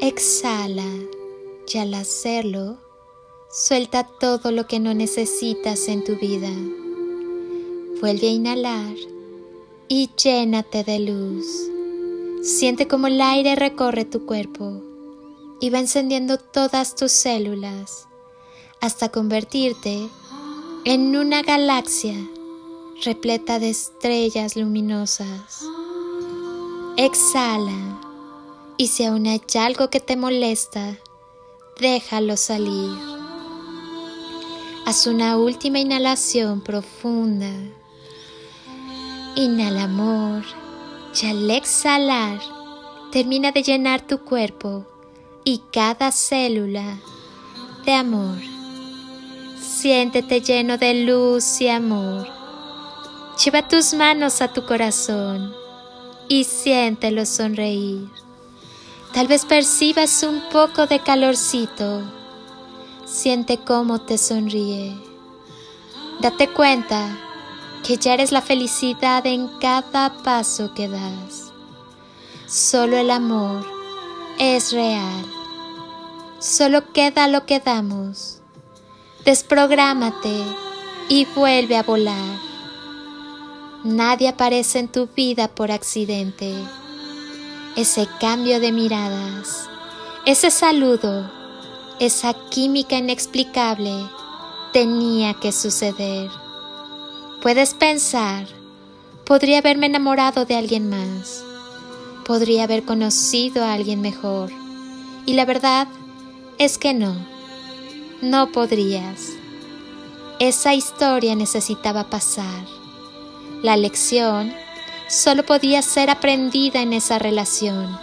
Exhala y al hacerlo, suelta todo lo que no necesitas en tu vida. Vuelve a inhalar y llénate de luz. Siente como el aire recorre tu cuerpo y va encendiendo todas tus células hasta convertirte en una galaxia repleta de estrellas luminosas. Exhala y si aún hay algo que te molesta, déjalo salir. Haz una última inhalación profunda. Inhala amor y al exhalar termina de llenar tu cuerpo y cada célula de amor. Siéntete lleno de luz y amor. Lleva tus manos a tu corazón y siéntelo sonreír. Tal vez percibas un poco de calorcito. Siente cómo te sonríe. Date cuenta que ya eres la felicidad en cada paso que das. Solo el amor es real. Solo queda lo que damos. Desprográmate y vuelve a volar. Nadie aparece en tu vida por accidente ese cambio de miradas, ese saludo, esa química inexplicable tenía que suceder. Puedes pensar, podría haberme enamorado de alguien más, podría haber conocido a alguien mejor, y la verdad es que no, no podrías. Esa historia necesitaba pasar. La lección solo podía ser aprendida en esa relación.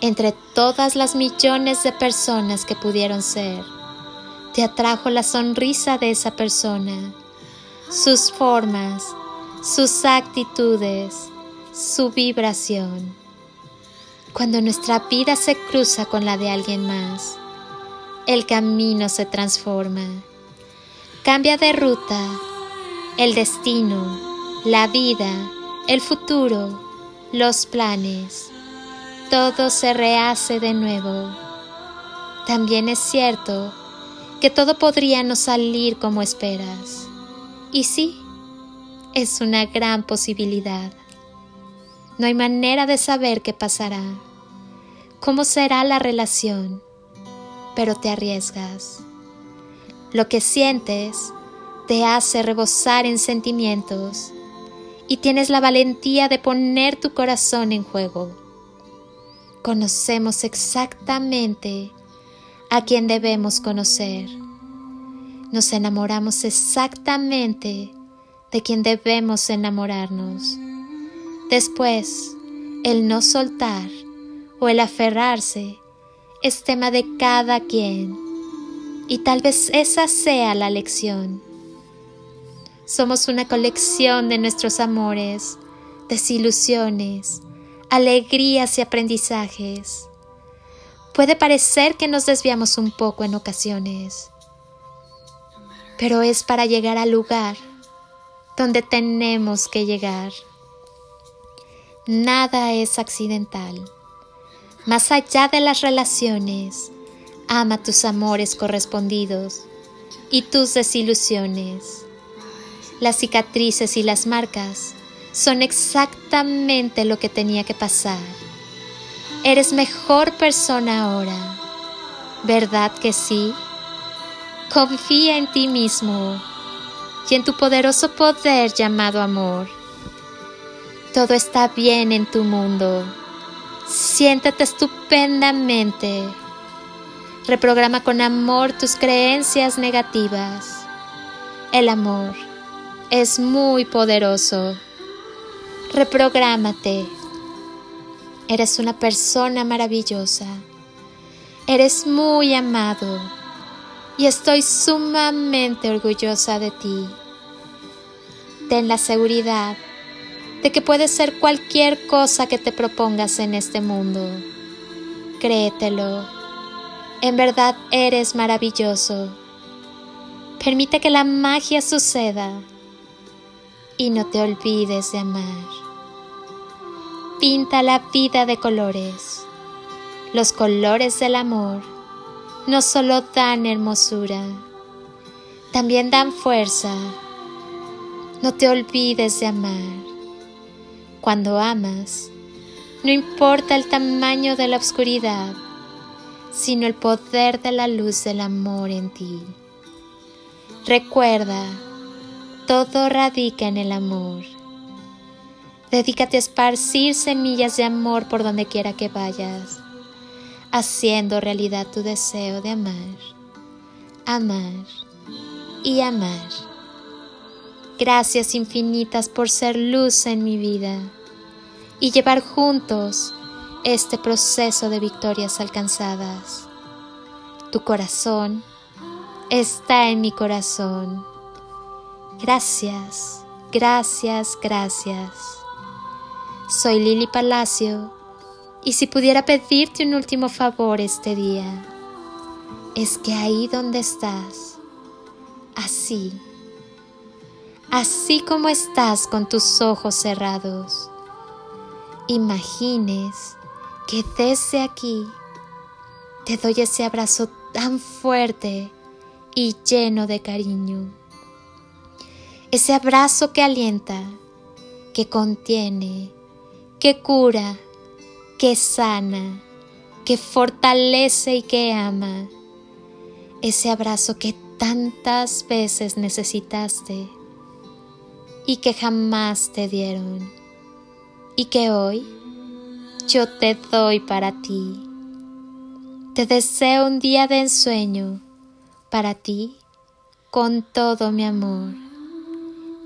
Entre todas las millones de personas que pudieron ser, te atrajo la sonrisa de esa persona, sus formas, sus actitudes, su vibración. Cuando nuestra vida se cruza con la de alguien más, el camino se transforma, cambia de ruta, el destino la vida, el futuro, los planes, todo se rehace de nuevo. También es cierto que todo podría no salir como esperas. Y sí, es una gran posibilidad. No hay manera de saber qué pasará, cómo será la relación, pero te arriesgas. Lo que sientes te hace rebosar en sentimientos y tienes la valentía de poner tu corazón en juego. Conocemos exactamente a quien debemos conocer. Nos enamoramos exactamente de quien debemos enamorarnos. Después, el no soltar o el aferrarse es tema de cada quien. Y tal vez esa sea la lección. Somos una colección de nuestros amores, desilusiones, alegrías y aprendizajes. Puede parecer que nos desviamos un poco en ocasiones, pero es para llegar al lugar donde tenemos que llegar. Nada es accidental. Más allá de las relaciones, ama tus amores correspondidos y tus desilusiones. Las cicatrices y las marcas son exactamente lo que tenía que pasar. Eres mejor persona ahora. ¿Verdad que sí? Confía en ti mismo y en tu poderoso poder llamado amor. Todo está bien en tu mundo. Siéntate estupendamente. Reprograma con amor tus creencias negativas. El amor es muy poderoso. Reprográmate. Eres una persona maravillosa. Eres muy amado y estoy sumamente orgullosa de ti. Ten la seguridad de que puedes ser cualquier cosa que te propongas en este mundo. Créetelo. En verdad eres maravilloso. Permite que la magia suceda y no te olvides de amar. Pinta la vida de colores. Los colores del amor no solo dan hermosura, también dan fuerza. No te olvides de amar. Cuando amas, no importa el tamaño de la oscuridad, sino el poder de la luz del amor en ti. Recuerda, todo radica en el amor. Dedícate a esparcir semillas de amor por donde quiera que vayas, haciendo realidad tu deseo de amar, amar y amar. Gracias infinitas por ser luz en mi vida y llevar juntos este proceso de victorias alcanzadas. Tu corazón está en mi corazón. Gracias, gracias, gracias. Soy Lili Palacio y si pudiera pedirte un último favor este día, es que ahí donde estás, así, así como estás con tus ojos cerrados, imagines que desde aquí te doy ese abrazo tan fuerte y lleno de cariño. Ese abrazo que alienta, que contiene, que cura, que sana, que fortalece y que ama. Ese abrazo que tantas veces necesitaste y que jamás te dieron y que hoy yo te doy para ti. Te deseo un día de ensueño para ti con todo mi amor.